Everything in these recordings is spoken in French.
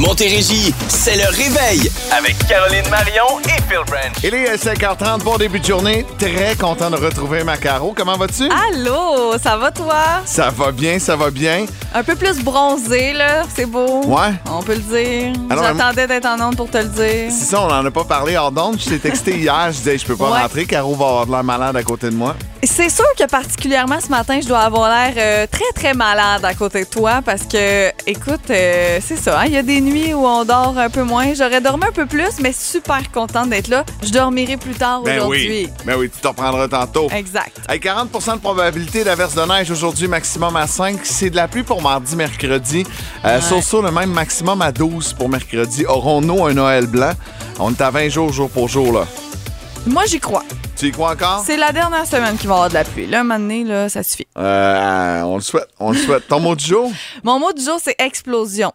Montérégie, c'est le réveil avec Caroline Marion et Phil Branch. Il est 5h30, bon début de journée. Très content de retrouver ma Caro. Comment vas-tu? Allô, ça va toi? Ça va bien, ça va bien. Un peu plus bronzé, là, c'est beau. Ouais. On peut le dire. J'attendais d'être en onde pour te le dire. C'est ça, on en a pas parlé hors d'onde. Je t'ai texté hier, je disais, je peux pas Ouais. rentrer. Caro va avoir de l'air malade à côté de moi. C'est sûr que particulièrement ce matin, je dois avoir l'air euh, très, très malade à côté de toi parce que, écoute, euh, c'est ça, hein, il y a des nuits où on dort un peu moins. J'aurais dormi un peu plus, mais super contente d'être là. Je dormirai plus tard Ben aujourd'hui. oui. Ben oui, tu t'en reprendras tantôt. Exact. Avec 40% de probabilité d'averse de neige aujourd'hui, maximum à 5. C'est de la pluie pour mardi, mercredi. Euh, Ouais. Sur ça, le même maximum à 12 pour mercredi. Aurons-nous un Noël blanc? On est à 20 jours, jour pour jour, là. Moi, j'y crois. Tu y crois encore? C'est la dernière semaine qu'il va y avoir de la pluie. Là, un moment donné, là, ça suffit. Euh, on le souhaite, on le souhaite. Ton mot du jour? Mon mot du jour, c'est explosion.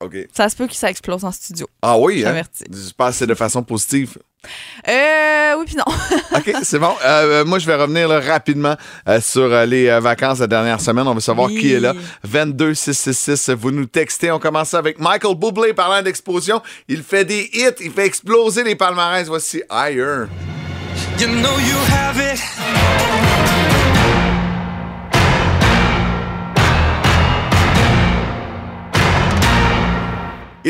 OK. Ça se peut que ça explose en studio. Ah oui, hein? Je pense que c'est de façon positive. Euh, oui, puis non. OK, c'est bon. Euh, euh, moi, je vais revenir là, rapidement euh, sur euh, les euh, vacances de la dernière semaine. On veut savoir Oui. qui est là. 22 666, vous nous textez. On commence avec Michael Bublé parlant d'explosion. Il fait des hits, il fait exploser les palmarès. Voici Higher. You know you have it.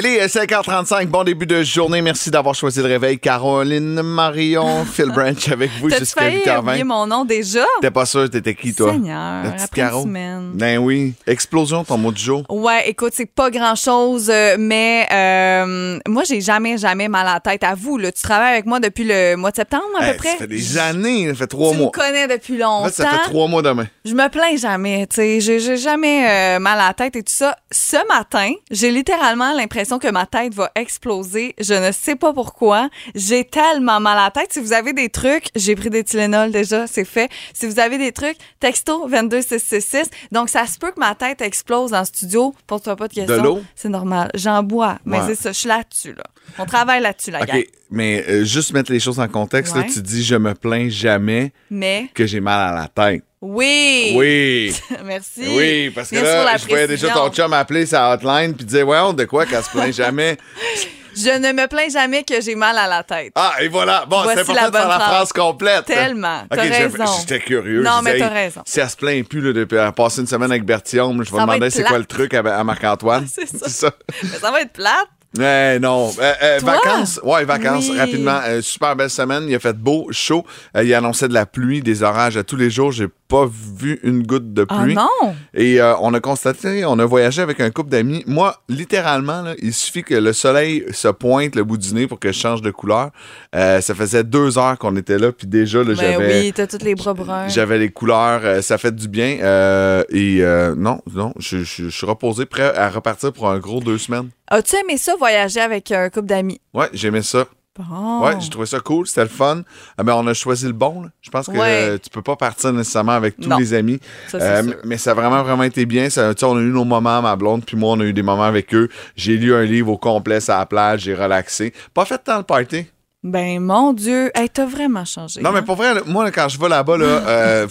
Il est 5h35, bon début de journée. Merci d'avoir choisi le réveil. Caroline Marion, Phil Branch avec vous jusqu'à failli oublier 8h20. mon nom déjà? T'es pas sûr, t'étais qui, toi? Seigneur, La petite Caro? semaine. Ben oui. Explosion, ton mot du jour. Ouais, écoute, c'est pas grand-chose, euh, mais euh, moi, j'ai jamais, jamais mal à la tête. À vous, là, tu travailles avec moi depuis le mois de septembre, à peu près? Ça fait des années, ça fait trois tu mois. me connais depuis En longtemps. fait, ça fait trois mois demain. Je me plains jamais, tu sais. J'ai jamais euh, mal à la tête et tout ça. Ce matin, j'ai littéralement l'impression que ma tête va exploser. Je ne sais pas pourquoi. J'ai tellement mal à la tête. Si vous avez des trucs, j'ai pris des Tylenol déjà, c'est fait. Si vous avez des trucs, texto 22666. Donc, ça se peut que ma tête explose en studio. Pose-toi pas de questions. l'eau? C'est normal. J'en bois. Mais Ouais. c'est ça. Je suis là-dessus, là. On travaille là-dessus, la gang. OK, mais euh, juste mettre les choses en contexte, là, tu dis je me plains jamais Mais, que j'ai mal à la tête. Oui. Oui. Merci. Oui, parce que Bien là, je voyais déjà ton chum appeler sa hotline puis dire ouais, on de quoi qu'elle se plaint jamais. Je ne me plains jamais que j'ai mal à la tête. Ah, et voilà. Bon, c'est important la de faire la phrase. complète. Tellement. OK, j'étais curieux. Non, Je mais t'as raison. Si elle se plaint plus là, depuis elle a passé une semaine avec Bertillon, je vais demander c'est quoi le truc à, à Marc-Antoine. C'est ça. Ça. Mais ça va être plate. Eh non. Euh, euh, vacances. Ouais, vacances, Oui. rapidement. Euh, super belle semaine. Il a fait beau, chaud. Euh, il annonçait de la pluie, des orages à tous les jours. J'ai pas vu une goutte de Ah pluie. non! Et euh, on a constaté, on a voyagé avec un couple d'amis. Moi, littéralement, là, il suffit que le soleil se pointe le bout du nez pour que je change de couleur. Euh, ça faisait deux heures qu'on était là, puis déjà, là, Ben j'avais. oui, t'as tous les bras bruns. J'avais les couleurs, euh, ça fait du bien. et non, non, je, je- je suis reposé, prêt à repartir pour un gros deux semaines. As-tu aimé ça, voyager avec un couple d'amis? Ouais, j'aimais ça. Bon. Ouais, j'ai trouvé ça cool, c'était le fun. Ah, ben, on a choisi le bon. là. Je pense que Ouais. euh, tu peux pas partir nécessairement avec tous Non. les amis. Ça, c'est Euh, mais ça a vraiment, vraiment été bien. Ça, on a eu nos moments, ma blonde, puis moi, on a eu des moments avec eux. J'ai lu un livre au complet à la plage, j'ai relaxé. Pas fait tant le party. Ben, mon Dieu. Hey, t'as vraiment changé. Non, mais hein? pour vrai, moi, quand je vais là-bas, là, euh,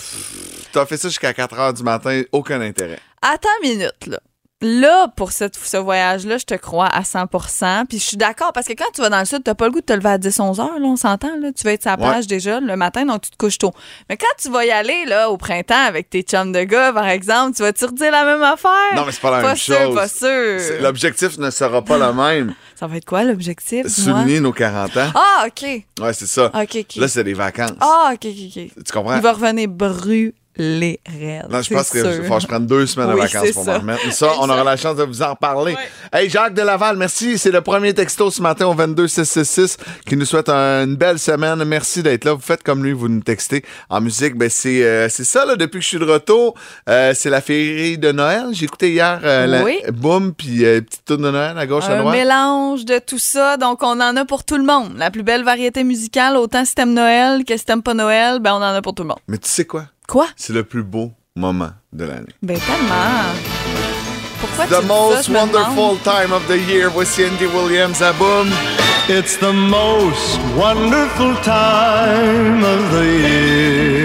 t'as fait ça jusqu'à 4 h du matin, aucun intérêt. Attends une minute, là. Là, pour cette- ce voyage-là, je te crois à 100% Puis je suis d'accord, parce que quand tu vas dans le sud, t'as pas le goût de te lever à 10-11 heures, là, on s'entend, là. Tu vas être sur la Ouais. plage déjà le matin, donc tu te couches tôt. Mais quand tu vas y aller, là, au printemps, avec tes chums de gars, par exemple, tu vas-tu redire la même affaire? Non, mais c'est pas la pas même sûr, chose. pas sûr. L'objectif ne sera pas le même. Ça va être quoi, l'objectif? Souligner nos 40 ans. Ah, OK. Ouais, c'est ça. OK, OK. Là, c'est des vacances. Ah, OK, OK, OK. Tu comprends? Il va revenir brûlé raide. Non, je pense sûr. faut que je prenne deux semaines Oui, de vacances pour m'en remettre. Mais ça, on aura la chance de vous en reparler. Ouais. Hey, Jacques de Laval, merci. C'est le premier texto ce matin au 22666 qui nous souhaite une belle semaine. Merci d'être là. Vous faites comme lui, vous nous textez. En musique, ben c'est euh, c'est ça, là, depuis que je suis de retour. Euh, c'est la féerie de Noël. J'ai écouté hier euh, la- Oui. Boum, puis euh, petite tourne de Noël à gauche, à Un droite. mélange de tout ça, donc on en a pour tout le monde. La plus belle variété musicale, autant si t'aimes Noël que si t'aimes pas Noël, ben on en a pour tout le monde. Mais tu sais quoi? Quoi? C'est le plus beau moment de l'année. Ben tellement. Pourquoi tu The dis ça, most je me demande? wonderful time of the year. Voici Andy Williams à Boom. It's the most wonderful time of the year.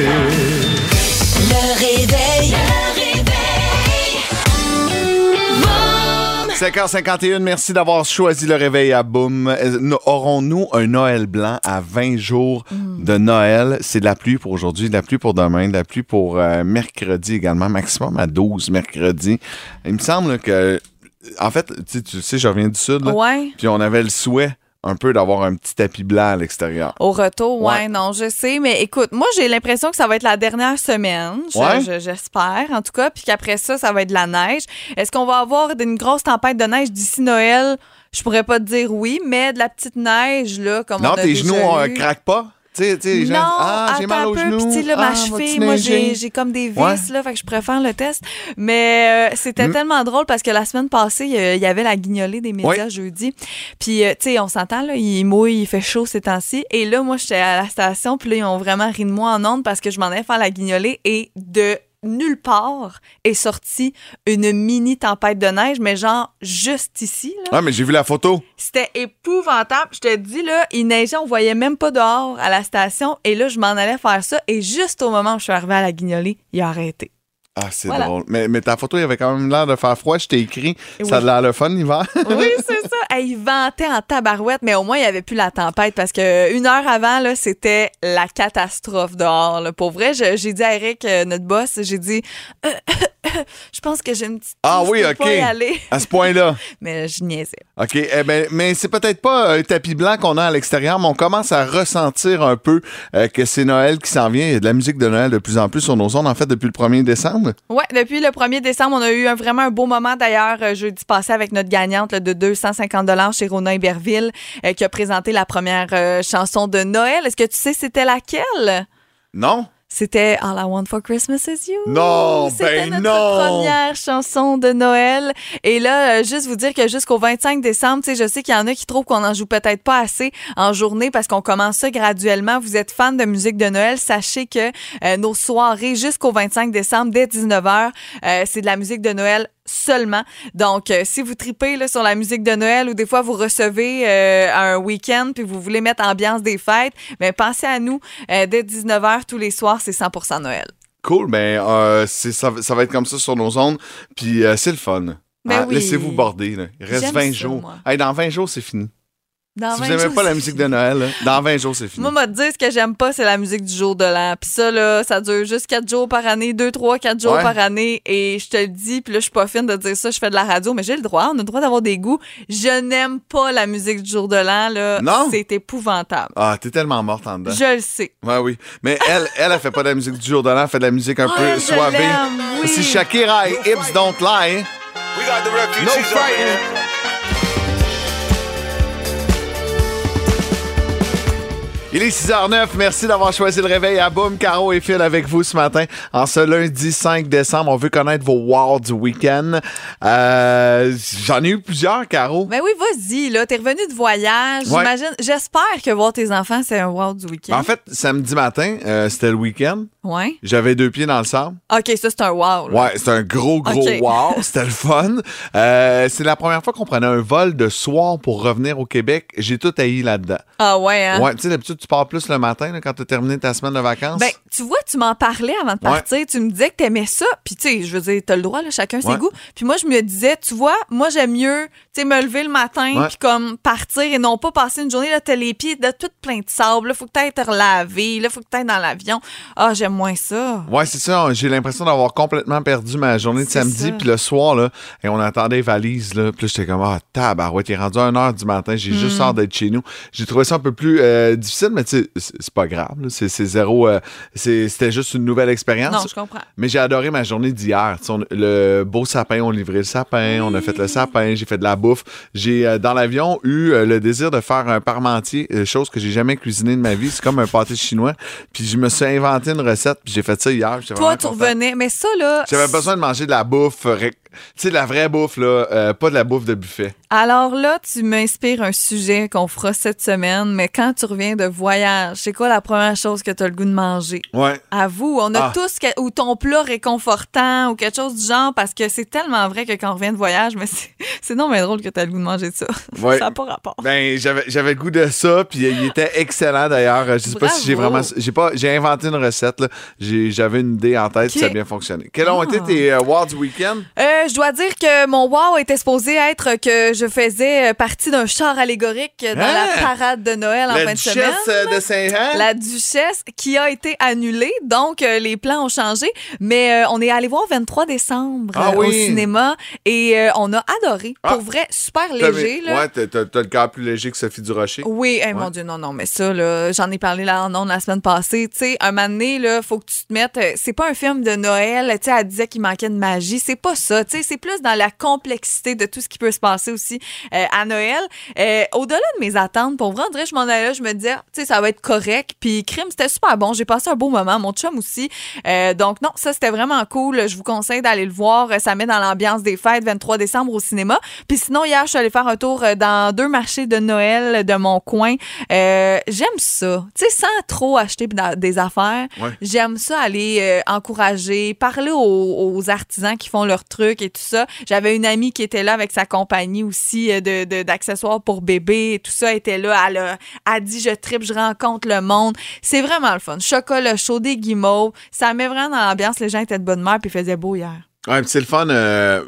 5h51, merci d'avoir choisi le réveil à Boom. Euh, nous- Aurons-nous un Noël blanc à 20 jours de Noël? C'est de la pluie pour aujourd'hui, de la pluie pour demain, de la pluie pour euh, mercredi également, maximum à 12 mercredi. Il me semble que, en fait, tu sais, tu sais, je reviens du sud, là, puis on avait le souhait un peu d'avoir un petit tapis blanc à l'extérieur. Au retour, ouais, Ouais. non, je sais, mais écoute, moi j'ai l'impression que ça va être la dernière semaine, je- Ouais. je- j'espère en tout cas, puis qu'après ça, ça va être de la neige. Est-ce qu'on va avoir une grosse tempête de neige d'ici Noël? Je pourrais pas te dire oui, mais de la petite neige, là, comme on non, a tes déjà genoux euh, eu. craquent pas? Tu sais, les gens non, ah, j'ai mal peu, genoux. puis là, ma Ah, cheville, moi, j'ai comme des vis, Ouais. là, fait que je faire le test. Mais euh, c'était Mm. tellement drôle parce que la semaine passée, il y avait la guignolée des médias jeudi. Puis, euh, tu sais, on s'entend, là, il mouille, il fait chaud ces temps-ci. Et là, moi, j'étais à la station, puis là, ils ont vraiment ri de moi en ondes parce que je m'en allais faire la guignolée et de nulle part est sortie une mini tempête de neige, mais genre juste ici, là. Ouais, mais j'ai vu la photo. C'était épouvantable. Je te dis, là, il neigeait, on voyait même pas dehors à la station. Et là, je m'en allais faire ça. Et juste au moment où je suis arrivée à la guignolée, il a arrêté. Ah, c'est Voilà. drôle. Mais, mais ta photo, il avait quand même l'air de faire froid. Je t'ai écrit. Oui. Ça a l'air le fun l'hiver. Oui, c'est ça. Hey, il ventait en tabarouette, mais au moins, il n'y avait plus la tempête parce que une heure avant, là, c'était la catastrophe dehors. là. Pour vrai, j'ai dit à Eric, euh, notre boss, j'ai dit, Euh, je pense que j'ai une petite. Ah oui, OK. pas y aller. À ce point-là. Mais je niaisais. OK. Eh ben, mais c'est peut-être pas un tapis blanc qu'on a à l'extérieur, mais on commence à ressentir un peu euh, que c'est Noël qui s'en vient. Il y a de la musique de Noël de plus en plus sur nos ondes, en fait, depuis le 1er décembre. Ouais, depuis le 1er décembre, on a eu un, vraiment un beau moment d'ailleurs euh, jeudi passé avec notre gagnante là, de 250 dollars chez Rona Iberville euh, qui a présenté la première euh, chanson de Noël. Est-ce que tu sais c'était laquelle? Non? C'était All I Want for Christmas is You. Non, ben notre non. première chanson de Noël. Et là, euh, juste vous dire que jusqu'au 25 décembre, tu sais, je sais qu'il y en a qui trouvent qu'on en joue peut-être pas assez en journée parce qu'on commence ça graduellement. Vous êtes fan de musique de Noël, sachez que euh, nos soirées jusqu'au 25 décembre dès 19h, euh, c'est de la musique de Noël seulement. Donc, euh, si vous tripez là, sur la musique de Noël ou des fois vous recevez euh, un week-end puis vous voulez mettre ambiance des fêtes, mais pensez à nous. euh, dès 19h tous les soirs, c'est 100% Noël. Cool. Ben, euh, c'est- ça, ça va être comme ça sur nos ondes. Puis c'est le fun. Ben Ah, oui. Laissez-vous border. là. Il reste J'aime 20 ça, jours. Hey, dans 20 jours, c'est fini. Dans si 20 vous n'aimez pas la musique de Noël, là, dans 20 jours, c'est fini. Moi, m'a dit ce que j'aime pas, c'est la musique du jour de l'an. Puis ça, là, ça dure juste 4 jours par année, 2, 3, 4 jours Ouais. par année. Et je te le dis, puis là, je suis pas fine de dire ça, je fais de la radio, mais j'ai le droit, on a le droit d'avoir des goûts. Je n'aime pas la musique du jour de l'an, là. Non? C'est épouvantable. Ah, t'es tellement morte en dedans. Je le sais. Ouais, oui. Mais elle, elle, elle fait pas de la musique du jour de l'an, elle fait de la musique un Ah, peu soivée. oui. C'est Shakira et Hips Don't Lie. We got the No fighting. Il est 6h09. Merci d'avoir choisi le réveil à Boom. Caro et Phil avec vous ce matin. En ce lundi 5 décembre, on veut connaître vos wow du week-end. Euh, J'en ai eu plusieurs, Caro. Ben oui, vas-y, là. T'es revenu de voyage. Ouais. J'imagine. J'espère que voir tes enfants, c'est un wow du week-end. En fait, samedi matin, euh, c'était le week-end. Ouais. J'avais deux pieds dans le sable. OK, ça, c'est un wow. là. Ouais, c'est un gros, gros wow. C'était le fun. Euh, c'est la première fois qu'on prenait un vol de soir pour revenir au Québec. J'ai tout haï là-dedans. Ah ouais, hein? Ouais, tu sais, d'habitude, tu pars plus le matin là, quand tu as terminé ta semaine de vacances? Ben, tu vois, tu m'en parlais avant de Ouais. partir. Tu me disais que t'aimais ça. Puis, tu sais, je veux dire, t'as le droit, là, chacun ses goûts. Puis moi, je me disais, tu vois, moi, j'aime mieux, tu me lever le matin, puis comme partir et non pas passer une journée, là, t'as les pieds de tout plein de sable. Là, faut que t'ailles te relaver. Là, faut que t'ailles dans l'avion. Ah, j'aime moins ça. Ouais, c'est ça. J'ai l'impression d'avoir complètement perdu ma journée de samedi. Puis le soir, là, et on attendait les valises. Là, puis là, j'étais comme, ah, tabarouette, il est rendu à 1h du matin. J'ai Hmm. juste hâte d'être chez nous. J'ai trouvé ça un peu plus euh, difficile, mais tu sais, c'est pas grave. C'est zéro. euh, C'était juste une nouvelle expérience. Non, je comprends. Mais j'ai adoré ma journée d'hier. Le beau sapin, on livrait le sapin, on a fait le sapin, j'ai fait de la bouffe. J'ai, euh, dans l'avion, eu euh, le désir de faire un parmentier, chose que j'ai jamais cuisiné de ma vie. C'est comme un pâté chinois. Puis je me suis inventé une recette, puis j'ai fait ça hier. Toi, tu revenais. Mais ça, là. J'avais besoin de manger de la bouffe, tu sais, de la vraie bouffe, là, euh, pas de la bouffe de buffet. Alors là, tu m'inspires un sujet qu'on fera cette semaine. Mais quand tu reviens de voyage, c'est quoi la première chose que tu as le goût de manger? Ouais. Avoue, on a Ah. tous que- ou ton plat réconfortant ou quelque chose du genre parce que c'est tellement vrai que quand on revient de voyage, mais c'est- non mais drôle que tu as le goût de manger de ça. Ouais. Ça n'a pas rapport. Ben, j'avais, j'avais le goût de ça, puis il était excellent d'ailleurs. Je sais pas si j'ai vraiment. J'ai pas. J'ai inventé une recette, là. J'avais une idée en tête, puis Ok. ça a bien fonctionné. Quels ont Ah. été tes euh, World du week-end? Euh, je dois dire que mon wow était supposé être que je faisais euh, partie d'un char allégorique dans Hein? la parade de Noël en La fin de semaine. Euh, de Saint-Jean. La duchesse qui a été annulée, donc euh, les plans ont changé. Mais euh, on est allé voir 23 décembre Ah euh, au cinéma et on a adoré. Ah. Pour vrai, super léger. Là. Ouais, t'as- le cœur plus léger que Sophie Durocher. Oui, hey, Ouais. mon Dieu, non, non, mais ça, là, j'en ai parlé là en ondes la semaine passée. Tu sais, un moment donné, là, faut que tu te mettes. C'est pas un film de Noël, tu sais, elle disait qu'il manquait de magie. C'est pas ça. Tu sais, c'est plus dans la complexité de tout ce qui peut se passer aussi à Noël. Au-delà de mes attentes, pour vrai, dirait, je m'en allais là, je me disais, sais, ça va être correct. Puis, crime, c'était super bon. J'ai passé un beau moment. Mon chum aussi. Euh, donc, non, ça, c'était vraiment cool. Je vous conseille d'aller le voir. Ça met dans l'ambiance des fêtes, 23 décembre au cinéma. Puis sinon, hier, je suis allée faire un tour euh, dans deux marchés de Noël de mon coin. Euh, J'aime ça. Tu sais, sans trop acheter des affaires, Ouais. j'aime ça aller euh, encourager, parler aux, aux artisans qui font leurs trucs et tout ça. J'avais une amie qui était là avec sa compagnie aussi euh, de de- d'accessoires pour bébé et tout ça. Elle était là. Elle a, elle a dit Je tripe, je rencontre le monde. C'est vraiment le fun. Chocolat chaud, des guimauves. Ça met vraiment dans l'ambiance. Les gens étaient de bonne humeur puis faisait beau hier. Ouais, c'est le fun euh,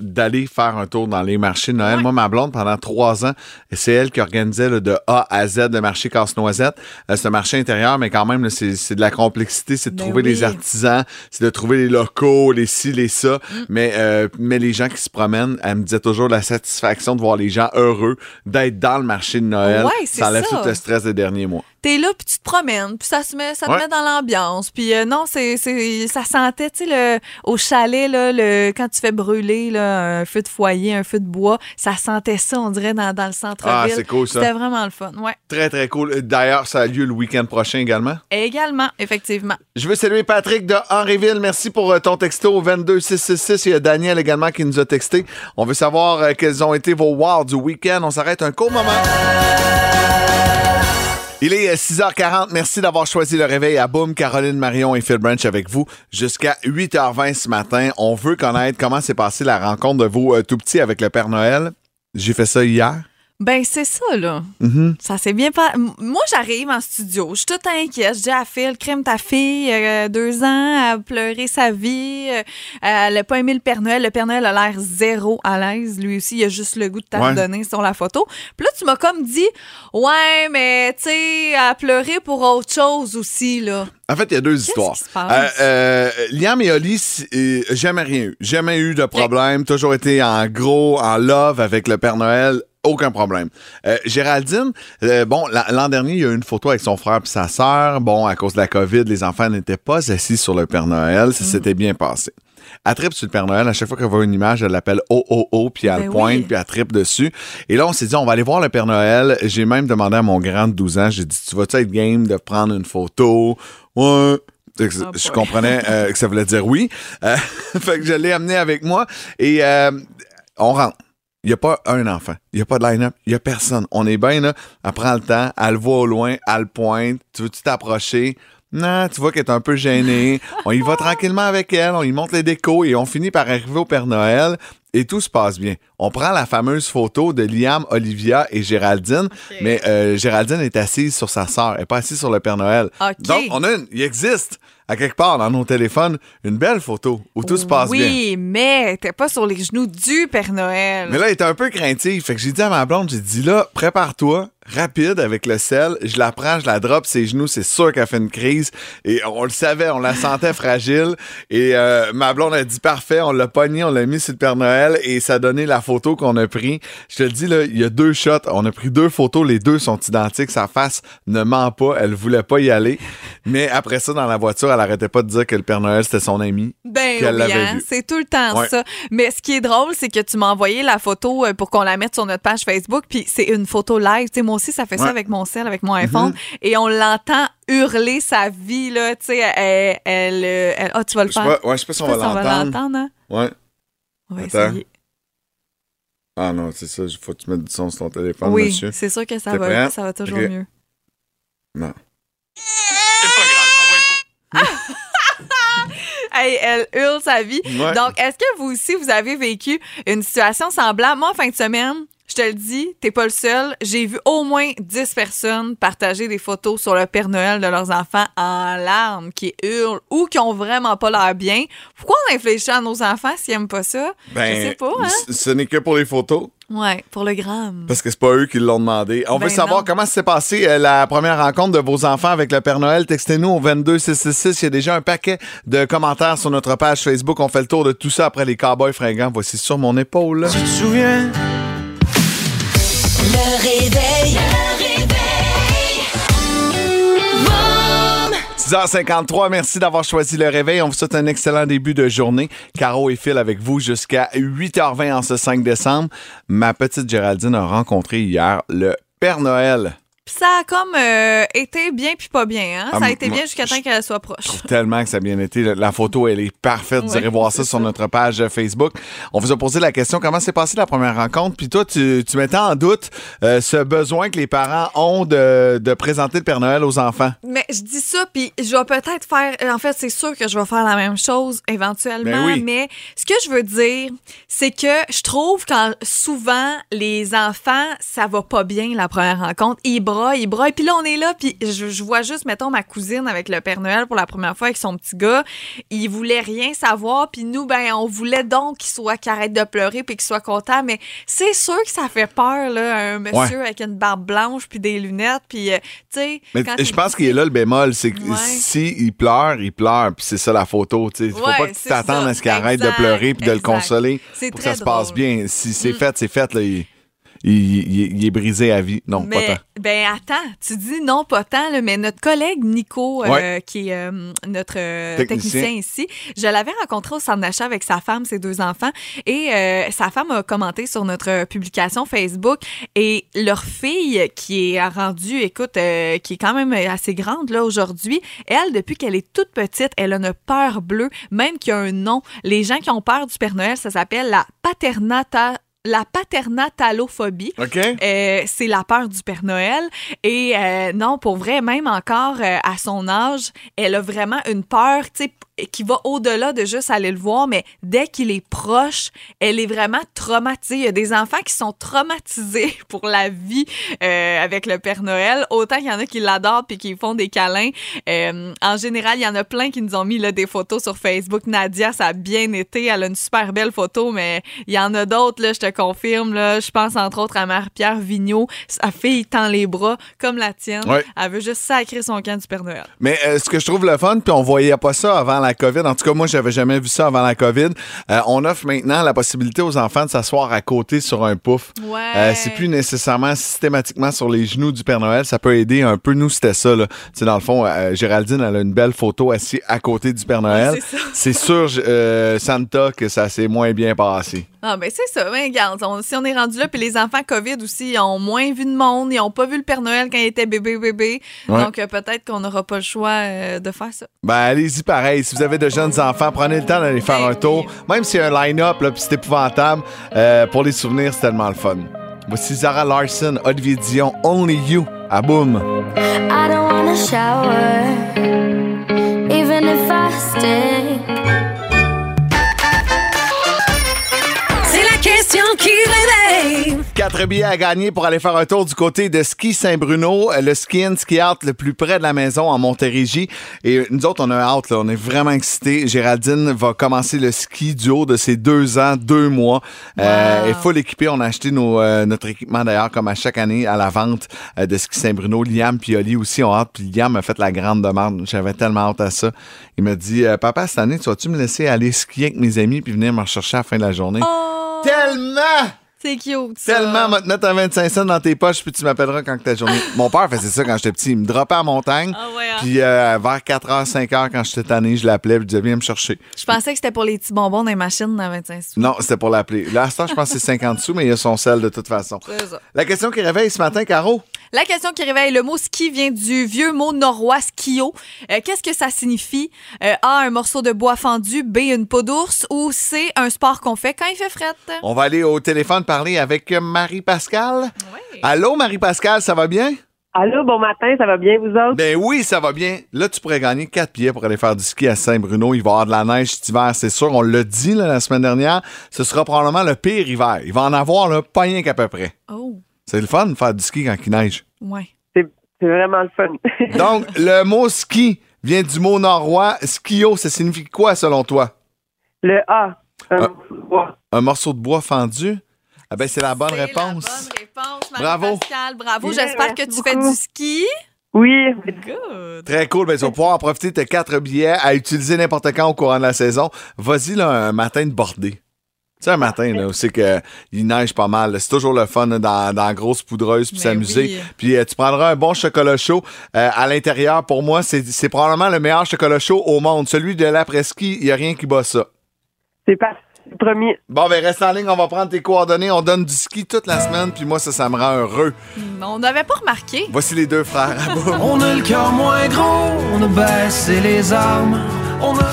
d'aller faire un tour dans les marchés de Noël. Moi, ma blonde, pendant trois ans, c'est elle qui organisait là, de A à Z le marché Casse-Noisette. Euh, c'est un marché intérieur, mais quand même, c'est c'est de la complexité. C'est de Ben trouver oui. les artisans, c'est de trouver les locaux, les ci, les ça. Mm. Mais, euh, mais les gens qui se promènent, elle me disait toujours la satisfaction de voir les gens heureux, d'être dans le marché de Noël. Ouais, ça enlève ça. tout le stress des derniers mois. T'es là, puis tu te promènes, puis ça, se met, ça te Ouais. met dans l'ambiance. Puis euh, non, c'est, c'est, ça sentait, tu sais, le- au chalet, là, le, quand tu fais brûler là, un feu de foyer, un feu de bois, ça sentait ça, on dirait, dans, dans le centre-ville. Ah, c'est cool, ça. C'était vraiment le fun, ouais. Très, très cool. D'ailleurs, ça a lieu le week-end prochain également? Également, effectivement. Je veux saluer Patrick de Henryville. Merci pour euh, ton texto au 22666. Il y a Daniel également qui nous a texté. On veut savoir euh, quels ont été vos wow du week-end. On s'arrête un court moment. Il est euh, 6h40. Merci d'avoir choisi le réveil à Boom. Caroline Marion et Phil Branch avec vous jusqu'à 8h20 ce matin. On veut connaître comment s'est passée la rencontre de vos euh, tout petits avec le Père Noël. J'ai fait ça hier. Ben, c'est ça, là. Mhm. Ça s'est bien pas. M- Moi, j'arrive en studio, je suis toute inquiète. Je dis à Phil, crème ta fille, euh, deux ans, elle a pleuré sa vie, euh, elle a pas aimé le Père Noël. Le Père Noël a l'air zéro à l'aise. Lui aussi, il a juste le goût de t'ordonner sur la photo. Puis là, tu m'as comme dit, ouais, mais tu sais, elle a pleuré pour autre chose aussi, là. En fait, il y a deux histoires. Euh, Liam et Oli, jamais rien eu. Jamais eu de problème. Toujours été en gros, en love avec le Père Noël. Aucun problème. Euh, Géraldine, euh, bon, la- l'an dernier, il y a eu une photo avec son frère et sa sœur. Bon, à cause de la COVID, les enfants n'étaient pas assis sur le Père Noël. Ça s'était bien passé. Elle tripe sur le Père Noël. À chaque fois qu'elle voit une image, elle l'appelle oh oh oh, puis elle Ben pointe, oui. puis elle tripe dessus. Et là, on s'est dit, on va aller voir le Père Noël. J'ai même demandé à mon grand de 12 ans, j'ai dit, tu vas-tu être game de prendre une photo? Ouais. Ah je comprenais euh, que ça voulait dire oui. Fait que je l'ai amené avec moi et on rentre. Il n'y a pas un enfant. Il n'y a pas de line-up. Il n'y a personne. On est bien là. Elle prend le temps. Elle le voit au loin. Elle le pointe. Tu veux-tu t'approcher? Non, tu vois qu'elle est un peu gênée. On y va tranquillement avec elle. On y monte les décos et on finit par arriver au Père Noël. Et tout se passe bien. On prend la fameuse photo de Liam, Olivia et Géraldine. Mais euh, Géraldine est assise sur sa sœur. Elle n'est pas assise sur le Père Noël. Donc, on a une, il existe à quelque part dans nos téléphones une belle photo où tout se passe bien. Oui, mais t'es pas sur les genoux du Père Noël. Mais là, elle était un peu craintive. Fait que j'ai dit à ma blonde, j'ai dit là, prépare-toi, rapide avec le sel. Je la prends, je la drop ses genoux. C'est sûr qu'elle fait une crise. Et on le savait, on la sentait fragile. Et euh, ma blonde a dit parfait, on l'a pogné, on l'a mis sur le Père Noël et ça a donné la photo qu'on a pris. Je te le dis, là, il y a deux shots. On a pris deux photos, les deux sont identiques. Sa face ne ment pas. Elle voulait pas y aller. Mais après ça, dans la voiture, elle arrêtait pas de dire que le Père Noël, c'était son ami. Ben oui, hein, c'est tout le temps Ouais. ça. Mais ce qui est drôle, c'est que tu m'as envoyé la photo euh, pour qu'on la mette sur notre page Facebook, puis c'est une photo live. Tu sais, moi aussi, ça fait ça Ouais. Mm-hmm. avec mon sel, avec mon iPhone, et on l'entend hurler sa vie là. Tu sais, elle, elle, elle- ah, tu vas le faire. pas, ouais, je sais pas si on sais va l'entendre. hein? Ouais. On va Attends. essayer. Ah non, c'est ça. Il faut que tu mettes du son sur ton téléphone, Oui, monsieur. c'est sûr que ça va, prêt? ça va toujours mieux. Non. Hey, elle hurle sa vie. Ouais. Donc, est-ce que vous aussi, vous avez vécu une situation semblable? Moi, en fin de semaine, je te le dis, t'es pas le seul. J'ai vu au moins 10 personnes partager des photos sur le Père Noël de leurs enfants en larmes, qui hurlent ou qui ont vraiment pas l'air bien. Pourquoi on infléchit à nos enfants s'ils aiment pas ça? je sais pas, hein? Ce n'est que pour les photos. Ouais, pour le gramme. Parce que c'est pas eux qui l'ont demandé. On Ben veut savoir non. comment s'est passée euh, la première rencontre de vos enfants avec le Père Noël. Textez-nous au 22666. Il y a déjà un paquet de commentaires sur notre page Facebook. On fait le tour de tout ça après les Cowboys fringants. Voici sur mon épaule. Tu te souviens? Le réveil. Le réveil. 6h53, merci d'avoir choisi le réveil. On vous souhaite un excellent début de journée. Caro et Phil avec vous jusqu'à 8h20 en ce 5 décembre. Ma petite Géraldine a rencontré hier le Père Noël. Puis ça a comme euh, été bien puis pas bien. Hein? Ah, ça a été moi, bien jusqu'à temps qu'elle soit proche. Tellement que ça a bien été. La- photo, elle est parfaite. Vous irez voir ça sur notre page Facebook. On vous a posé la question comment s'est passée la première rencontre? Puis toi, tu, tu mettais en doute euh, ce besoin que les parents ont de, de présenter le Père Noël aux enfants. Mais je dis ça, puis je vais peut-être faire. En fait, c'est sûr que je vais faire la même chose éventuellement. Ben oui. Mais ce que je veux dire, c'est que je trouve quand souvent les enfants, ça va pas bien la première rencontre. Ils ils braillent. Puis là, on est là, puis je, je vois juste, mettons, ma cousine avec le Père Noël pour la première fois avec son petit gars. Il voulait rien savoir, puis nous, ben, on voulait donc qu'il soit qu'il arrête de pleurer puis qu'il soit content. Mais c'est sûr que ça fait peur, là, un monsieur avec une barbe blanche puis des lunettes, puis, euh, tu sais. Mais je il pense qu'il est là le bémol, c'est que Ouais. si il pleure, il pleure, puis c'est ça la photo. Il faut Ouais, pas que tu t'attendes à ce qu'il arrête de pleurer puis de le consoler pour que ça se passe bien. Si c'est Mm. fait, c'est fait. Là, il, il- il- il est brisé à vie. Non, pas tant. ben attends, tu dis non pas tant, là, mais notre collègue Nico, euh, qui est euh, notre euh, Technicien. technicien. ici, je l'avais rencontré au centre d'achat avec sa femme, ses deux enfants, et sa femme a commenté sur notre publication Facebook, et leur fille, qui est rendue, écoute, qui est quand même assez grande là aujourd'hui, elle, depuis qu'elle est toute petite, elle a une peur bleue, même qu'il y a un nom. Les gens qui ont peur du Père Noël, ça s'appelle la paternata la paternatalophobie. Euh, c'est la peur du Père Noël. Et euh, non, pour vrai, même encore euh, à son âge, elle a vraiment une peur, tu sais, qui va au-delà de juste aller le voir, mais dès qu'il est proche, elle est vraiment traumatisée. Il y a des enfants qui sont traumatisés pour la vie euh, avec le Père Noël, autant qu'il y en a qui l'adorent puis qui font des câlins. Euh, en général, il y en a plein qui nous ont mis là, des photos sur Facebook. Nadia, ça a bien été. Elle a une super belle photo, mais il y en a d'autres, là, je te confirme. Là, je pense entre autres à Marie-Pierre Vigneault. Sa fille tend les bras comme la tienne. Ouais. Elle veut juste sacrer son camp du Père Noël. Mais euh, ce que je trouve le fun, puis on voyait pas ça avant la COVID. En tout cas, moi, j'avais jamais vu ça avant la COVID. Euh, on offre maintenant la possibilité aux enfants de s'asseoir à côté sur un pouf. Ouais. Euh, c'est plus nécessairement systématiquement sur les genoux du Père Noël. Ça peut aider un peu. Nous, c'était ça. Là. Dans le fond, euh, Géraldine, elle a une belle photo assise à côté du Père Noël. c'est sûr, Santa, que ça s'est moins bien passé. Ah, ben c'est ça. Ben, regarde, on- si on est rendu là, puis les enfants COVID aussi, ils ont moins vu de monde, ils ont pas vu le Père Noël quand ils étaient bébé bébé. Ouais. Donc, peut-être qu'on n'aura pas le choix de faire ça. Ben, allez-y pareil. Si vous avez de jeunes enfants, prenez le temps d'aller faire un tour. Même s'il y a un line-up, là, puis c'est épouvantable, euh, pour les souvenirs, c'est tellement le fun. Voici Zara Larson, Olivier Dion, Only You, à boum. I don't wanna shower, Quatre billets à gagner pour aller faire un tour du côté de Ski Saint-Bruno, euh, le ski in, ski out le plus près de la maison en Montérégie. Et nous autres, on a un out, là, on est vraiment excités. Géraldine va commencer le ski du haut de ses deux ans, deux mois. Euh, Wow. et full équipé, on a acheté nos, euh, notre équipement d'ailleurs, comme à chaque année, à la vente euh, de Ski Saint-Bruno. Liam puis Oli aussi ont hâte. Puis Liam m'a fait la grande demande. J'avais tellement hâte à ça. Il m'a dit, euh, papa, cette année, tu vas-tu me laisser aller skier avec mes amis puis venir me rechercher à la fin de la journée? Oh! Tellement! C'est cute, ça. Tellement, va te mettre un 25 cents dans tes poches, puis tu m'appelleras quand ta journée. Mon père faisait ça quand j'étais petit. Il me droppait à la montagne. Ah ouais, hein? Puis euh, vers 4h, 5h, quand j'étais tanné, je l'appelais, puis je disais, viens me chercher. Je pensais que c'était pour les petits bonbons dans les machines dans 25 sous. Non, c'était pour l'appeler. Là, à ce temps, je pense que c'est 50 sous, mais il y a son sel de toute façon. C'est ça. La question qui réveille ce matin, Caro? La question qui réveille le mot ski vient du vieux mot norrois skio. Euh, Qu'est-ce que ça signifie? Euh, A, un morceau de bois fendu. B, une peau d'ours. Ou C, un sport qu'on fait quand il fait frette? On va aller au téléphone parler avec Marie-Pascale. Oui. Allô, Marie-Pascale, ça va bien? Allô, bon matin, ça va bien, vous autres? Ben oui, ça va bien. Là, tu pourrais gagner 4 billets pour aller faire du ski à Saint-Bruno. Il va y avoir de la neige cet hiver, c'est sûr. On l'a dit là, la semaine dernière. Ce sera probablement le pire hiver. Il va en avoir là, pas rien qu'à peu près. Oh, C'est le fun de faire du ski quand il neige. ouais. C'est c'est vraiment le fun. Donc, le mot ski vient du mot norrois. Skio, ça signifie quoi selon toi? le A. un morceau de bois. Un morceau de bois fendu? Ah ben, c'est la bonne C'est réponse. La bonne réponse, Bravo. Marie-Pascale. Bravo. J'espère que tu fais du ski. Oui, Good. Très cool. Ben, tu vas pouvoir en profiter de tes quatre billets à utiliser n'importe quand au courant de la saison. Vas-y, là, un matin de bordé. Tu sais, un matin, là, où c'est que il neige pas mal. C'est toujours le fun là, dans, dans la grosse poudreuse puis Ben s'amuser. oui. Puis euh, tu prendras un bon chocolat chaud. Euh, à l'intérieur, pour moi, c'est c'est probablement le meilleur chocolat chaud au monde. Celui de l'après-ski, il n'y a rien qui bat ça. c'est parti. Premier. Bon, ben reste en ligne, on va prendre tes coordonnées. On donne du ski toute la semaine, puis moi, ça, ça me rend heureux. Hmm, On n'avait pas remarqué. Voici les deux frères. On a le cœur moins gros, on a baissé les armes. On a...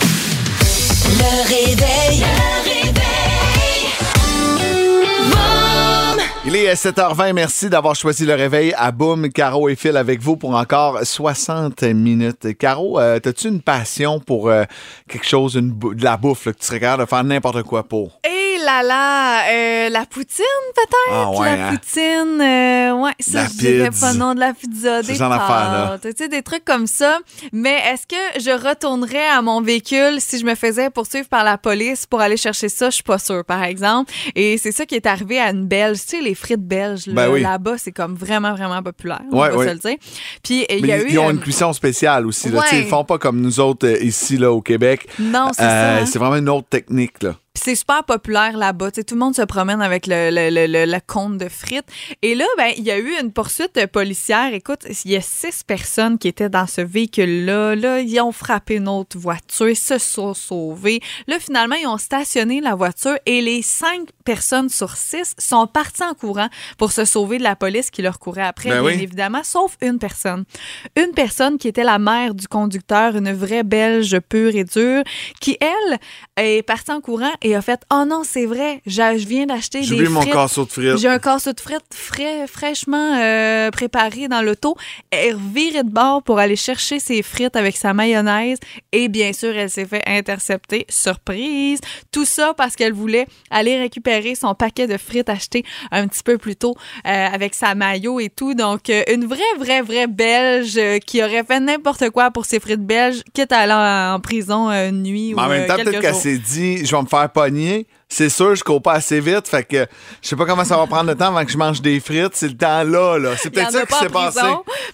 est 7h20. Merci d'avoir choisi le réveil à Boom. Caro et Phil avec vous pour encore 60 minutes. Caro, euh, as-tu une passion pour euh, quelque chose, une de la bouffe, que tu serais capable de faire n'importe quoi pour? Et là là, euh, la poutine peut-être? Ah ouais, la hein? poutine, euh, ouais, ça La je dirais pas non, de la pizza, des pâtes, tu sais, des trucs comme ça. Mais est-ce que je retournerais à mon véhicule si je me faisais poursuivre par la police pour aller chercher ça? Je suis pas sûre, par exemple. Et c'est ça qui est arrivé à une Belge. Tu sais, les frites belges, Ben oui. là-bas, c'est comme vraiment, vraiment populaire. On Ouais, va ouais. se le dire. Puis il Mais y a ils, eu... ils ont une cuisson spéciale aussi. Là. Ouais. Tu sais, Ils font pas comme nous autres euh, ici là, au Québec. Non, c'est Euh, ça. hein. C'est vraiment une autre technique. Là. C'est super populaire là-bas. Tout le monde se promène avec le, le, le, le- le compte de frites. Et là, ben, il y a eu une poursuite policière. Écoute, il y a six personnes qui étaient dans ce véhicule-là. Là, ils ont frappé une autre voiture, ils se sont sauvés. Là, finalement, ils ont stationné la voiture et les cinq personnes sur six sont parties en courant pour se sauver de la police qui leur courait après, Ben bien oui. évidemment, sauf une personne. Une personne qui était la mère du conducteur, une vraie belge pure et dure, qui, elle, est partie en courant et a fait Oh non, c'est vrai, je viens d'acheter J'ai des oublié mon casseau de frites. J'ai un casseau de frites frais, fraîchement euh, préparé dans l'auto. Elle est revirée de bord pour aller chercher ses frites avec sa mayonnaise. Et bien sûr, elle s'est fait intercepter. Surprise! Tout ça parce qu'elle voulait aller récupérer son paquet de frites acheté un petit peu plus tôt euh, avec sa maillot et tout. Donc, euh, une vraie, vraie, vraie Belge qui aurait fait n'importe quoi pour ses frites belges, quitte à aller en, en prison une nuit Mais en ou même euh, temps, peut-être qu'elle s'est dit, je vais me faire pogner. C'est sûr, je cours pas assez vite. Fait que je sais pas comment ça va prendre le temps avant que je mange des frites. C'est le temps là, là. C'est peut-être ça qui s'est passé.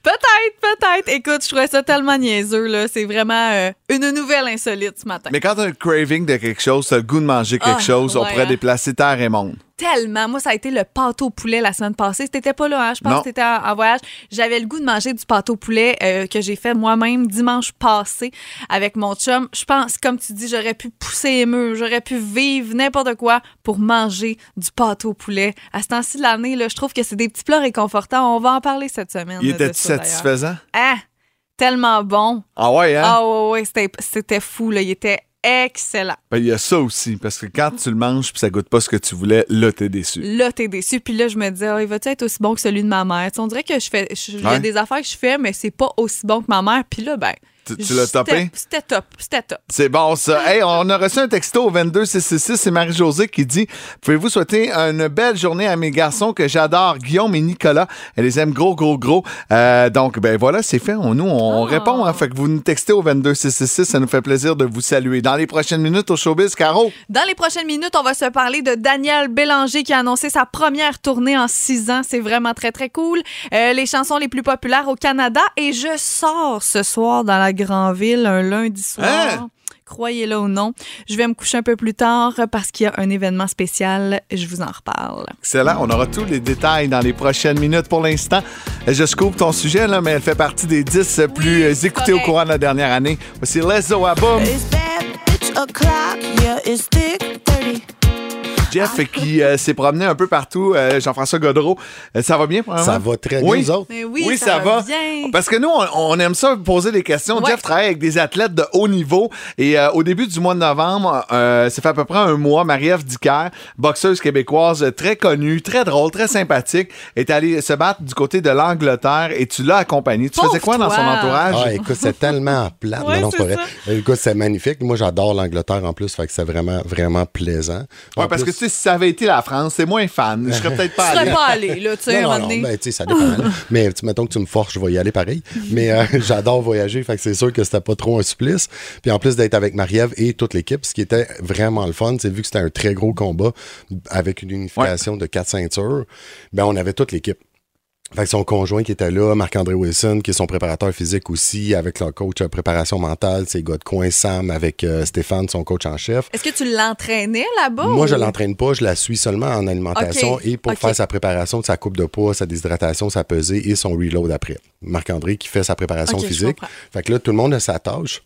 Peut-être, peut-être. Écoute, je trouvais ça tellement niaiseux, là. C'est vraiment euh, une nouvelle insolite ce matin. Mais quand t'as un craving de quelque chose, t'as le goût de manger quelque Ah, chose, on pourrait hein? déplacer terre et monde. Tellement. Moi, ça a été le pâteau au poulet la semaine passée. T'étais pas là, hein? Je pense Non. que t'étais en, en voyage. J'avais le goût de manger du pâteau au poulet euh, que j'ai fait moi-même dimanche passé avec mon chum. Je pense, comme tu dis, j'aurais pu pousser les murs, j'aurais pu vivre n'importe quoi pour manger du pâteau au poulet. À ce temps-ci de l'année, je trouve que c'est des petits plats réconfortants. On va en parler cette semaine. Il était satisfaisant? Ah! Tellement bon. Ah ouais, hein? Ah ouais, ouais, c'était, c'était fou, là. Il était excellent. Ben, il y a ça aussi, parce que quand tu le manges puis ça goûte pas ce que tu voulais, là, t'es déçu. Là, t'es déçu. Puis là, je me disais, Ah, il va-tu être aussi bon que celui de ma mère? On dirait que je fais, des affaires que je fais, mais c'est pas aussi bon que ma mère. Puis là, ben. Tu, tu l'as topé? C'était top, c'était top. C'est bon, ça. Hey, on a reçu un texto au 22666. C'est Marie-Josée qui dit Pouvez-vous souhaiter une belle journée à mes garçons que j'adore, Guillaume et Nicolas? Elle les aime gros, gros, gros. Euh, donc, ben voilà, c'est fait. On, nous, on Ah. répond. Hein, fait que vous nous textez au 22666. Ça nous fait plaisir de vous saluer. Dans les prochaines minutes au showbiz, Caro. Dans les prochaines minutes, on va se parler de Daniel Bélanger qui a annoncé sa première tournée en six ans. C'est vraiment très, très cool. Euh, les chansons les plus populaires au Canada. Et je sors ce soir dans la Grandville, un lundi soir. Hein? Croyez-le ou non. Je vais me coucher un peu plus tard parce qu'il y a un événement spécial. Je vous en reparle. Excellent. On aura tous les détails dans les prochaines minutes. Pour l'instant, je scoop ton sujet, là, mais elle fait partie des 10 plus euh, écoutés au courant de la dernière année. Voici Lezo à Jeff qui euh, s'est promené un peu partout. Euh, Jean-François Godreau, Euh, ça va bien, premièrement? Ça va très bien, Oui. nous autres. Mais oui, Oui, ça, ça, va, va. bien. Parce que nous, on, on aime ça poser des questions. Ouais. Jeff travaille avec des athlètes de haut niveau. Et euh, au début du mois de novembre, euh, ça fait à peu près un mois, Marie-Ève Dicker, boxeuse québécoise très connue, très drôle, très sympathique, est allée se battre du côté de l'Angleterre et tu l'as accompagnée. Tu faisais quoi dans son entourage? Ah, écoute, c'est tellement. Ouais, non, non, c'est c'est pas vrai. Écoute, c'est magnifique. Moi, j'adore l'Angleterre en plus, fait que c'est vraiment, vraiment plaisant. Ouais, En parce plus- que tu si ça avait été la France, c'est moins fan. Je serais peut-être pas serais allé. pas allé, là, tu sais, un Non, ben, tu sais, ça dépend. là. Mais tu, mettons que tu me forces, je vais y aller pareil. Mais euh, j'adore voyager, fait que c'est sûr que c'était pas trop un supplice. Puis en plus d'être avec Marie-Ève et toute l'équipe, ce qui était vraiment le fun, c'est vu que c'était un très gros combat avec une unification de quatre ceintures, ben on avait toute l'équipe. Fait que son conjoint qui était là, Marc-André Wilson, qui est son préparateur physique aussi, avec leur coach euh, préparation mentale, ses gars de coin, Sam, avec euh, Stéphane, son coach en chef. Est-ce que tu l'entraînais là-bas? Moi, je l'entraîne pas, je la suis seulement en alimentation et pour faire sa préparation de sa coupe de poids, sa déshydratation, sa pesée et son reload après. Marc-André qui fait sa préparation physique. Fait que là, tout le monde a sa tâche.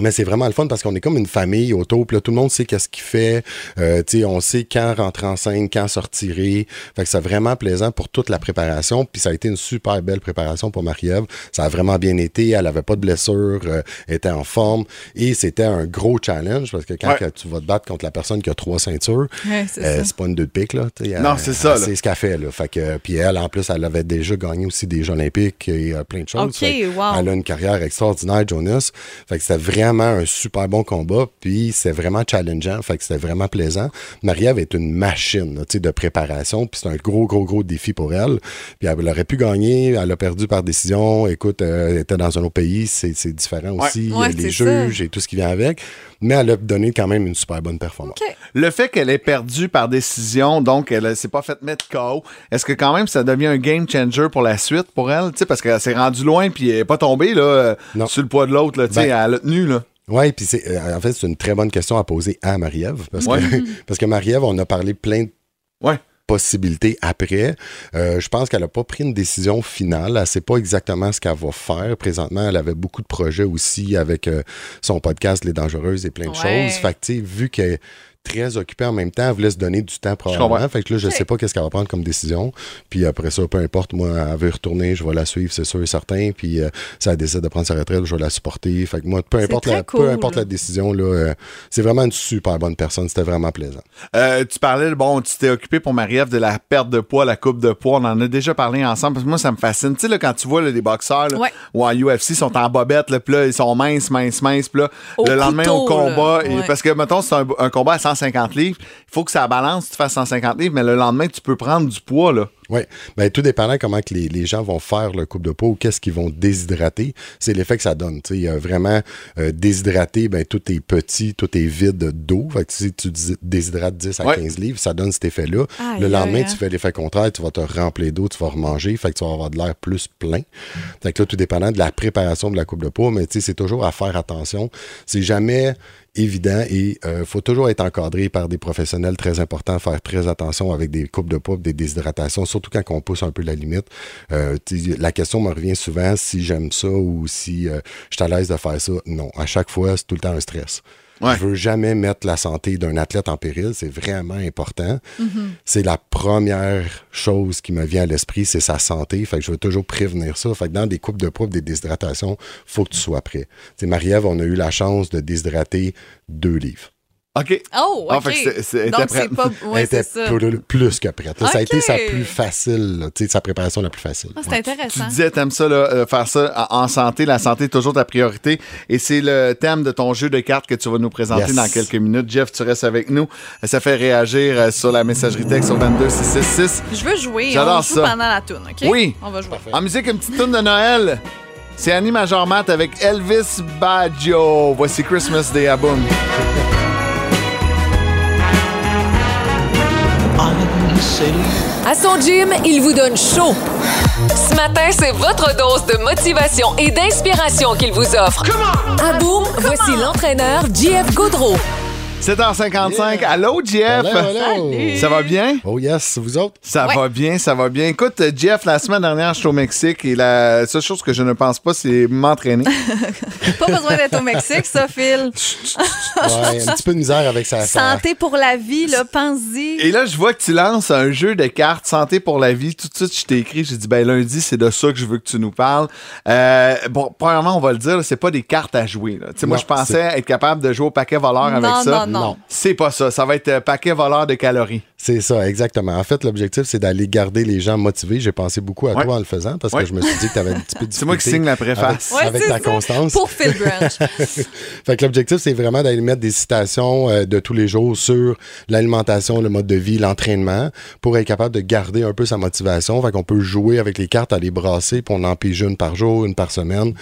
Mais c'est vraiment le fun parce qu'on est comme une famille autour. Puis là, tout le monde sait qu'est-ce qu'il fait. Euh, tu sais, on sait quand rentrer en scène, quand sortir. Fait que c'est vraiment plaisant pour toute la préparation. Puis ça a été une super belle préparation pour Marie-Ève. Ça a vraiment bien été. Elle avait pas de blessure. euh, elle était en forme. Et c'était un gros challenge parce que quand Ouais. que tu vas te battre contre la personne qui a trois ceintures, Ouais, c'est euh, c'est pas une deux de pique, là. Non, c'est ça, sait ce qu'elle fait, là. Fait que, puis elle, en plus, elle avait déjà gagné aussi des Jeux Olympiques et euh, plein de choses. Wow. Elle a une carrière extraordinaire, Jonas. Fait que c'était vraiment un super bon combat. Puis c'est vraiment challengeant. Fait que c'était vraiment plaisant. Marie-Ève est une machine, là, de préparation. Puis c'est un gros, gros, gros défi pour elle. Puis elle aurait pu gagner. Elle a perdu par décision. Écoute, euh, elle était dans un autre pays. C'est différent Ouais. aussi. Ouais, les juges et tout ce qui vient avec. Mais elle a donné quand même une super bonne performance. Le fait qu'elle ait perdu par décision, donc elle s'est pas fait mettre KO, est-ce que quand même ça devient un game changer pour la suite pour elle? Tu sais, parce qu'elle s'est rendue loin puis elle est pas tombée là, euh, Non. sur le poids de l'autre. là, tu sais, Ben, Elle a tenu. Là. Oui, puis c'est euh, en fait, c'est une très bonne question à poser à Marie-Ève. Parce, Ouais. que, parce que Marie-Ève, on a parlé plein de Ouais. Possibilités après. Euh, je pense qu'elle n'a pas pris une décision finale. Elle ne sait pas exactement ce qu'elle va faire. Présentement, elle avait beaucoup de projets aussi avec euh, son podcast Les Dangereuses et plein de Ouais. choses. Fait que, vu qu'elle est très occupée en même temps, elle voulait se donner du temps probablement. Fait que là, je sais pas qu'est-ce qu'elle va prendre comme décision. Puis après ça, peu importe, moi, elle veut y retourner, je vais la suivre, c'est sûr et certain. Puis euh, si elle décide de prendre sa retraite, je vais la supporter. Fait que moi, peu importe, la, cool. peu importe la décision, là, euh, c'est vraiment une super bonne personne. C'était vraiment plaisant. Euh, tu parlais, bon, tu t'es occupé pour Marie-Ève de la perte de poids, la coupe de poids. On en a déjà parlé ensemble parce que moi, ça me fascine. Tu sais, là, quand tu vois là, des boxeurs là, Ouais. ou en UFC, ils sont en bobette, là, puis là, ils sont minces, minces, minces. Puis là, Au le lendemain au combat, là. et- Ouais. parce que, mettons, c'est un, un combat à 150 livres, il faut que ça balance, tu fasses 150 livres, mais le lendemain, tu peux prendre du poids. là. Oui, ben, tout dépendant comment que les, les gens vont faire le coupe de peau ou qu'est-ce qu'ils vont déshydrater, c'est l'effet que ça donne. Tu sais, Il y a vraiment euh, déshydraté, ben, tout est petit, tout est vide d'eau. Fait que si tu déshydrates 10 à Ouais. 15 livres, ça donne cet effet-là. Le lendemain, tu fais l'effet contraire, tu vas te remplir d'eau, tu vas remanger, fait que tu vas avoir de l'air plus plein. Fait que là, tout dépendant de la préparation de la coupe de peau, mais tu sais, c'est toujours à faire attention. C'est jamais évident et il faut toujours être encadré par des professionnels très importants, faire très attention avec des coupes de poids, des déshydratations, surtout quand on pousse un peu la limite. Euh, la question me revient souvent si j'aime ça ou si euh, je suis à l'aise de faire ça. Non, à chaque fois, c'est tout le temps un stress. Ouais. Je veux jamais mettre la santé d'un athlète en péril, c'est vraiment important. C'est la première chose qui me vient à l'esprit, c'est sa santé. Fait que je veux toujours prévenir ça. Fait que dans des coupes de poids, des déshydratations, faut que tu sois prêt. Marie-Ève, on a eu la chance de déshydrater deux livres. OK. Oh, Ah, OK. fait que c'est- Donc, pas... Elle Ouais, était ça. plus, plus que prête. là. Ça a été sa plus facile, là, tu sa préparation la plus facile. Ah, c'est Ouais. Tu intéressant. disais, t'aimes ça, là, euh, faire ça en santé. La santé est toujours ta priorité. Et c'est le thème de ton jeu de cartes que tu vas nous présenter Yes. dans quelques minutes. Jeff, tu restes avec nous. Ça fait réagir euh, sur la messagerie texte sur 22666. Je veux jouer. J'adore On joue ça. pendant la toune, OK? Oui. On va jouer. En musique, une petite tune de Noël. C'est Annie Major Matt avec Elvis Baggio. Voici Christmas Day à Boom. À son gym, il vous donne chaud. Ce matin, c'est votre dose de motivation et d'inspiration qu'il vous offre. À Boom, voici l'entraîneur JF Gaudreau. 7h55. Allô, Jeff? Hello, hello. Salut. Ça va bien? Oh yes, vous autres? Ça Ouais. va bien, ça va bien. Écoute, Jeff, la semaine dernière, je suis au Mexique et la seule chose que je ne pense pas, c'est m'entraîner. Pas besoin d'être au Mexique, ça, Phil. Ouais, un petit peu de misère avec sa... sa- Santé pour la vie, là, pense-y. Et là, je vois que tu lances un jeu de cartes santé pour la vie. Tout de suite, je t'ai écrit, j'ai dit, ben lundi, c'est de ça que je veux que tu nous parles. Euh, bon, premièrement, on va le dire, là, c'est pas des cartes à jouer. là. Tu sais, moi, je pensais être capable de jouer au paquet voleur avec Non, ça. non, non. C'est pas ça. Ça va être paquet voleur de calories. C'est ça, exactement. En fait, l'objectif, c'est d'aller garder les gens motivés. J'ai pensé beaucoup à Ouais. toi en le faisant parce Ouais. que je me suis dit que tu avais un petit peu de C'est moi qui signe la préface. Avec, Ouais, avec c'est ta ça. constance. Pour Phil Branch. Fait que l'objectif, c'est vraiment d'aller mettre des citations euh, de tous les jours sur l'alimentation, le mode de vie, l'entraînement, pour être capable de garder un peu sa motivation. Fait qu'on peut jouer avec les cartes, à les brasser, puis on en pige une par jour, une par semaine,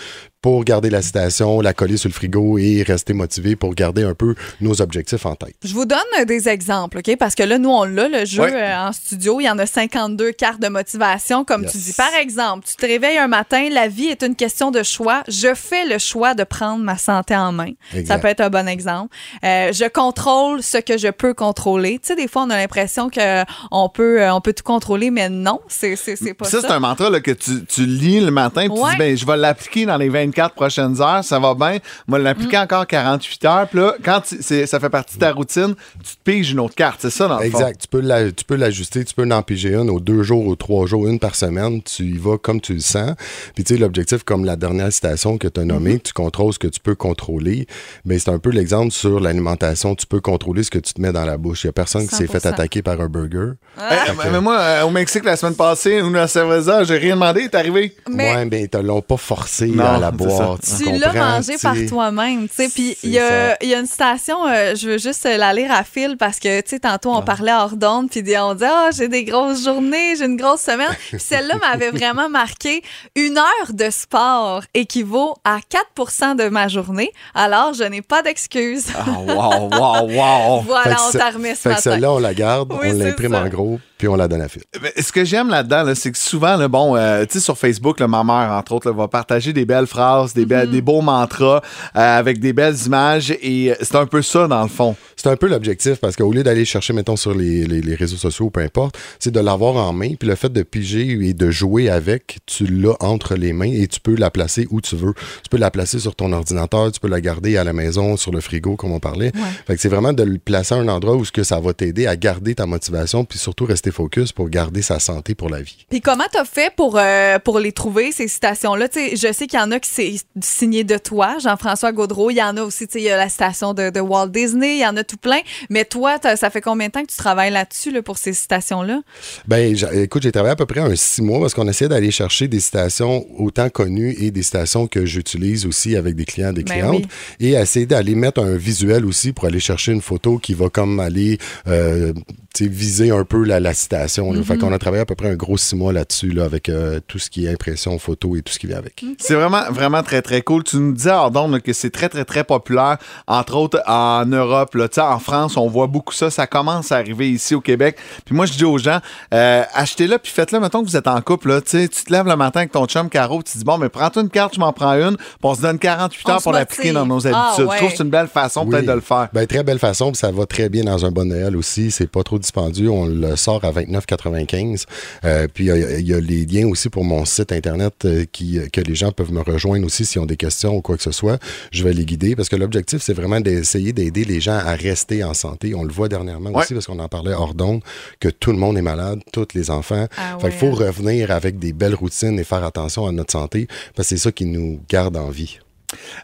pour garder la citation, la coller sur le frigo et rester motivé pour garder un peu nos objectifs en tête. Je vous donne euh, des exemples, OK? Parce que là, nous, on l'a, le jeu Ouais. euh, en studio. Il y en a 52 cartes de motivation, comme Yes. tu dis. Par exemple, tu te réveilles un matin, la vie est une question de choix. Je fais le choix de prendre ma santé en main. Exact. Ça peut être un bon exemple. Euh, je contrôle ce que je peux contrôler. Tu sais, des fois, on a l'impression qu'on peut, on peut tout contrôler, mais non, c'est pas Ça, ça. c'est un mantra là, que tu, tu lis le matin puis tu Ouais. dis ben, je vais l'appliquer dans les 24 prochaines heures, ça va bien. Moi, l'appliquer Mm. encore 48 heures. Puis là, quand tu- c'est- ça fait partie de ta routine, tu te piges une autre carte. C'est ça, dans le fond. Exact. Tu peux la- tu peux l'ajuster, tu peux en piger une aux deux jours, aux trois jours, une par semaine. Tu y vas comme tu le sens. Puis tu sais, l'objectif, comme la dernière citation que tu as nommée, Mm-hmm. tu contrôles ce que tu peux contrôler. Mais c'est un peu l'exemple sur l'alimentation. Tu peux contrôler ce que tu te mets dans la bouche. Il n'y a personne qui s'est fait 100%. attaquer par un burger. Eh, mais- mais moi, euh, au Mexique, la semaine passée, ou à Cerveza, j'ai rien demandé, t'es arrivé? Mais- Ouais, mais ils te l'ont pas forcé Non, à la boire. Tu l'as mangé par toi-même. Puis il y, a- une citation, euh, je veux juste la lire à fil parce que, tu sais, tantôt Ah. on parlait hors d'onde, puis on dit, ah, j'ai des grosses journées, j'ai une grosse semaine. Puis celle-là m'avait vraiment marqué. Une heure de sport équivaut à 4% de ma journée, alors je n'ai pas d'excuses. Ah, wow, wow, wow. Voilà, on t'a remis ce matin. celle-là, on la garde, Oui, on l'imprime en gros, puis on la donne à Phil. Ce que j'aime là-dedans, là, c'est que souvent, là, bon, euh, tu sais, sur Facebook, là, ma mère, entre autres, là, va partager des belles phrases, des, des beaux mantras euh, avec des belles images. Et euh, c'est un peu ça, dans le fond. C'est un peu l'objectif parce qu'au lieu d'aller chercher, mettons, sur les, les- les réseaux sociaux ou peu importe, c'est de l'avoir en main. Puis le fait de piger et de jouer avec, tu l'as entre les mains et tu peux la placer où tu veux. Tu peux la placer sur ton ordinateur, tu peux la garder à la maison, sur le frigo, comme on parlait. Fait que c'est vraiment de le placer à un endroit où ce que ça va t'aider à garder ta motivation puis surtout rester focus pour garder sa santé pour la vie. Puis comment t'as fait pour, euh, pour les trouver, ces citations-là? Je sais qu'il y en a qui c'est signé de toi, Jean-François Gaudreau. Il y en a aussi, il y a la citation de, de Walt Disney. Il y en a tout plein. Mais toi, ça fait combien de temps que tu travailles là-dessus, là, pour ces citations-là? Ben, écoute, j'ai travaillé à peu près un six mois parce qu'on essayait d'aller chercher des citations autant connues et des citations que j'utilise aussi avec des clients, des Ben clientes, et essayer d'aller mettre un visuel aussi pour aller chercher une photo qui va comme aller euh, viser un peu la, la citation. Fait qu'on a travaillé à peu près un gros six mois là-dessus là, avec euh, tout ce qui est impression, photo et tout ce qui vient avec. C'est vraiment, vraiment très, très cool. Tu nous disais, Ardon, que c'est très, très, très populaire, entre autres en Europe. Là. Tu sais, En France, on voit beaucoup ça. Ça commence à arriver ici au Québec. Puis moi, je dis aux gens, euh, achetez-le puis faites-le. Mettons que vous êtes en couple. Là, tu te lèves le matin avec ton chum Caro, tu te dis, bon, mais prends-toi une carte, je m'en prends une, puis on se donne 48 On heures pour l'appliquer dans nos Ah, habitudes. ouais. Je trouve que c'est une belle façon peut-être de le faire. Ben, très belle façon, puis ça va très bien dans un bon Noël aussi. C'est pas trop dispendieux. On le sort à 29,95. Euh, puis il y a- il y, a les liens aussi pour mon site internet euh, qui, que les gens peuvent me rejoindre aussi s'ils ont des questions ou quoi que ce soit. Je vais les guider parce que l'objectif, c'est vraiment d'essayer d'aider les gens à rester en santé. On le voit dernièrement Ouais. aussi parce qu'on en parlait hors d'onde, que tout le monde est malade, tous les enfants. Ah fait ouais, qu'il faut revenir avec des belles routines et faire attention à notre santé parce que c'est ça qui nous garde en vie.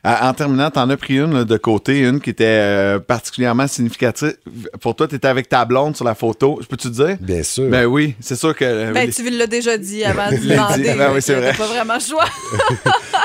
En terminant, t'en as pris une là, de côté, une qui était euh, particulièrement significative. Pour toi, t'étais avec ta blonde sur la photo. Je peux-tu te dire? Bien sûr. Ben oui, c'est sûr que... euh, Ben, les- tu l'as déjà dit avant de l'ai demander. dit. Ben oui, c'est vrai. pas vraiment le choix.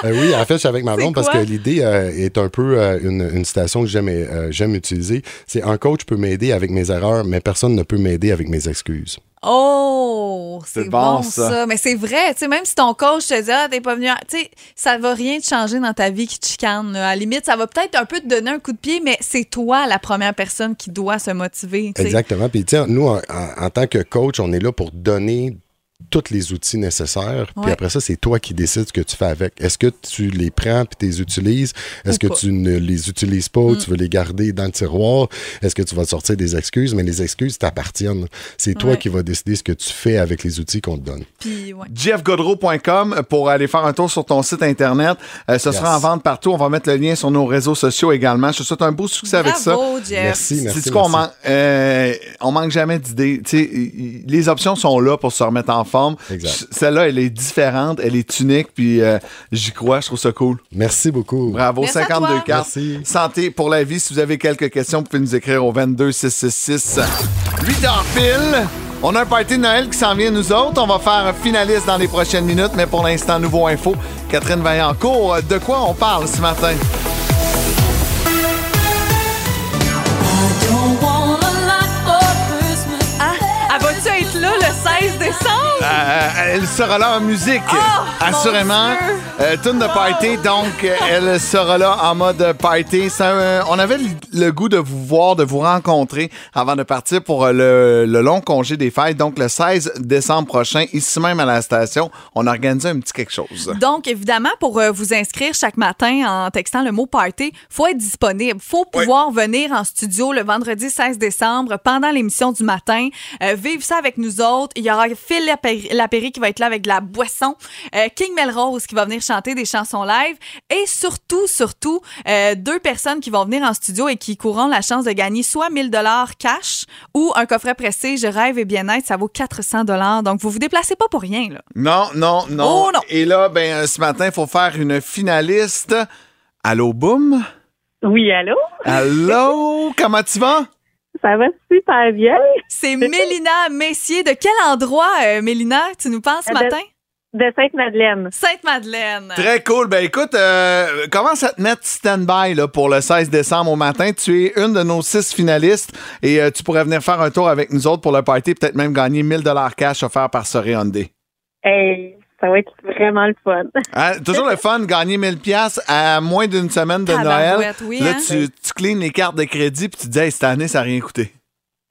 Oui, en fait, je suis avec ma blonde parce que l'idée euh, est un peu euh, une, une citation que j'aime euh, j'aime utiliser. C'est un coach peut m'aider avec mes erreurs, mais personne ne peut m'aider avec mes excuses. Oh, c'est bon, bon, ça. ça. Mais c'est vrai, tu sais, même si ton coach te dit, ah, t'es pas venu, à- tu sais, ça va rien te changer dans ta vie qui te chicane. là. À la limite, ça va peut-être un peu te donner un coup de pied, mais c'est toi la première personne qui doit se motiver. Exactement. Puis, tu sais, nous, en, en- en tant que coach, on est là pour donner tous les outils nécessaires. Puis après ça, c'est toi qui décides ce que tu fais avec. Est-ce que tu les prends puis tu les utilises? Est-ce que pas. Mm. tu ne les utilises pas ou tu veux les garder dans le tiroir? Est-ce que tu vas te sortir des excuses? Mais les excuses t'appartiennent. C'est toi qui vas décider ce que tu fais avec les outils qu'on te donne. Puis, ouais. jeffgodreau.com pour aller faire un tour sur ton site internet. Euh, ce sera en vente partout. On va mettre le lien sur nos réseaux sociaux également. Je te souhaite un beau succès avec ça. Jeff. Merci, merci. On, man- euh, on manque jamais d'idées. Les options sont là pour se remettre en forme. Celle-là, elle est différente, elle est unique, puis euh, j'y crois, je trouve ça cool. Merci beaucoup. Bravo, Merci à 52 toi. cartes. Merci. Santé pour la vie. Si vous avez quelques questions, vous pouvez nous écrire au 22 666. 8 heures pile. On a un party de Noël qui s'en vient, nous autres. On va faire un finaliste dans les prochaines minutes, mais pour l'instant, nouveau info. Catherine Vaillancourt, de quoi on parle ce matin? Le 16 décembre? Euh, elle sera là en musique, Oh, assurément. Euh, tune de party, donc euh, elle sera là en mode party. On avait le, goût de vous voir, de vous rencontrer avant de partir pour euh, le, le long congé des fêtes. Donc le 16 décembre prochain, ici même à la station, on a organisé un petit quelque chose. Donc, évidemment, pour euh, vous inscrire chaque matin en textant le mot party, faut être disponible. faut pouvoir venir en studio le vendredi 16 décembre pendant l'émission du matin, euh, vivre ça avec nous autres. Il y aura Phil Lapéry, qui va être là avec de la boisson, euh, King Melrose qui va venir chanter des chansons live et surtout, surtout, euh, deux personnes qui vont venir en studio et qui courront la chance de gagner soit 1000 dollars cash ou un coffret pressé Je rêve et bien-être, ça vaut 400 dollars. Donc, vous vous déplacez pas pour rien, là. Non, non, non. Oh, non. Et là, ben euh, ce matin, il faut faire une finaliste. Allô, boum? Oui, allô? Allô? Comment tu vas? Ça va super bien. C'est Mélina Messier. De quel endroit, euh, Mélina, tu nous penses ce De- matin? De Sainte-Madeleine. Sainte-Madeleine. Très cool. Ben écoute, euh, commence à te mettre stand-by là, pour le 16 décembre au matin? Tu es une de nos six finalistes et euh, tu pourrais venir faire un tour avec nous autres pour le party, peut-être même gagner 1000 dollars cash offert par Soré Hyundai. Hey, ça va être vraiment le fun. Hein, toujours le fun, gagner 1000 pièces à moins d'une semaine de Noël. Oui, là, hein? tu, tu cleans les cartes de crédit puis tu te dis, hey, cette année, ça n'a rien coûté.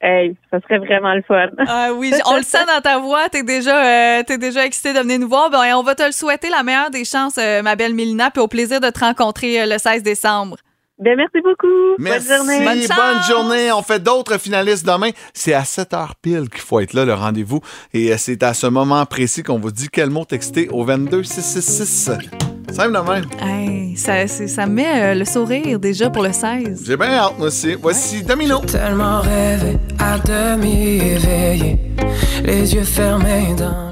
Hey, ça serait vraiment le fun. Ah oui, on le sent dans ta voix. T'es déjà, euh, t'es déjà excitée de venir nous voir. Ben, on va te le souhaiter la meilleure des chances, euh, ma belle Mélina, puis au plaisir de te rencontrer euh, le 16 décembre. Ben, merci beaucoup. Merci. Bonne journée. Bonne journée. On fait d'autres finalistes demain. C'est à 7 h pile qu'il faut être là, le rendez-vous. Et euh, c'est à ce moment précis qu'on vous dit quel mot texter au 22 666. Simple de même. Hey, ça, c'est- ça me met euh, le sourire déjà pour le 16. J'ai bien hâte, moi aussi. Voici Domino. Tellement rêvé à demi éveillé, les yeux fermés dans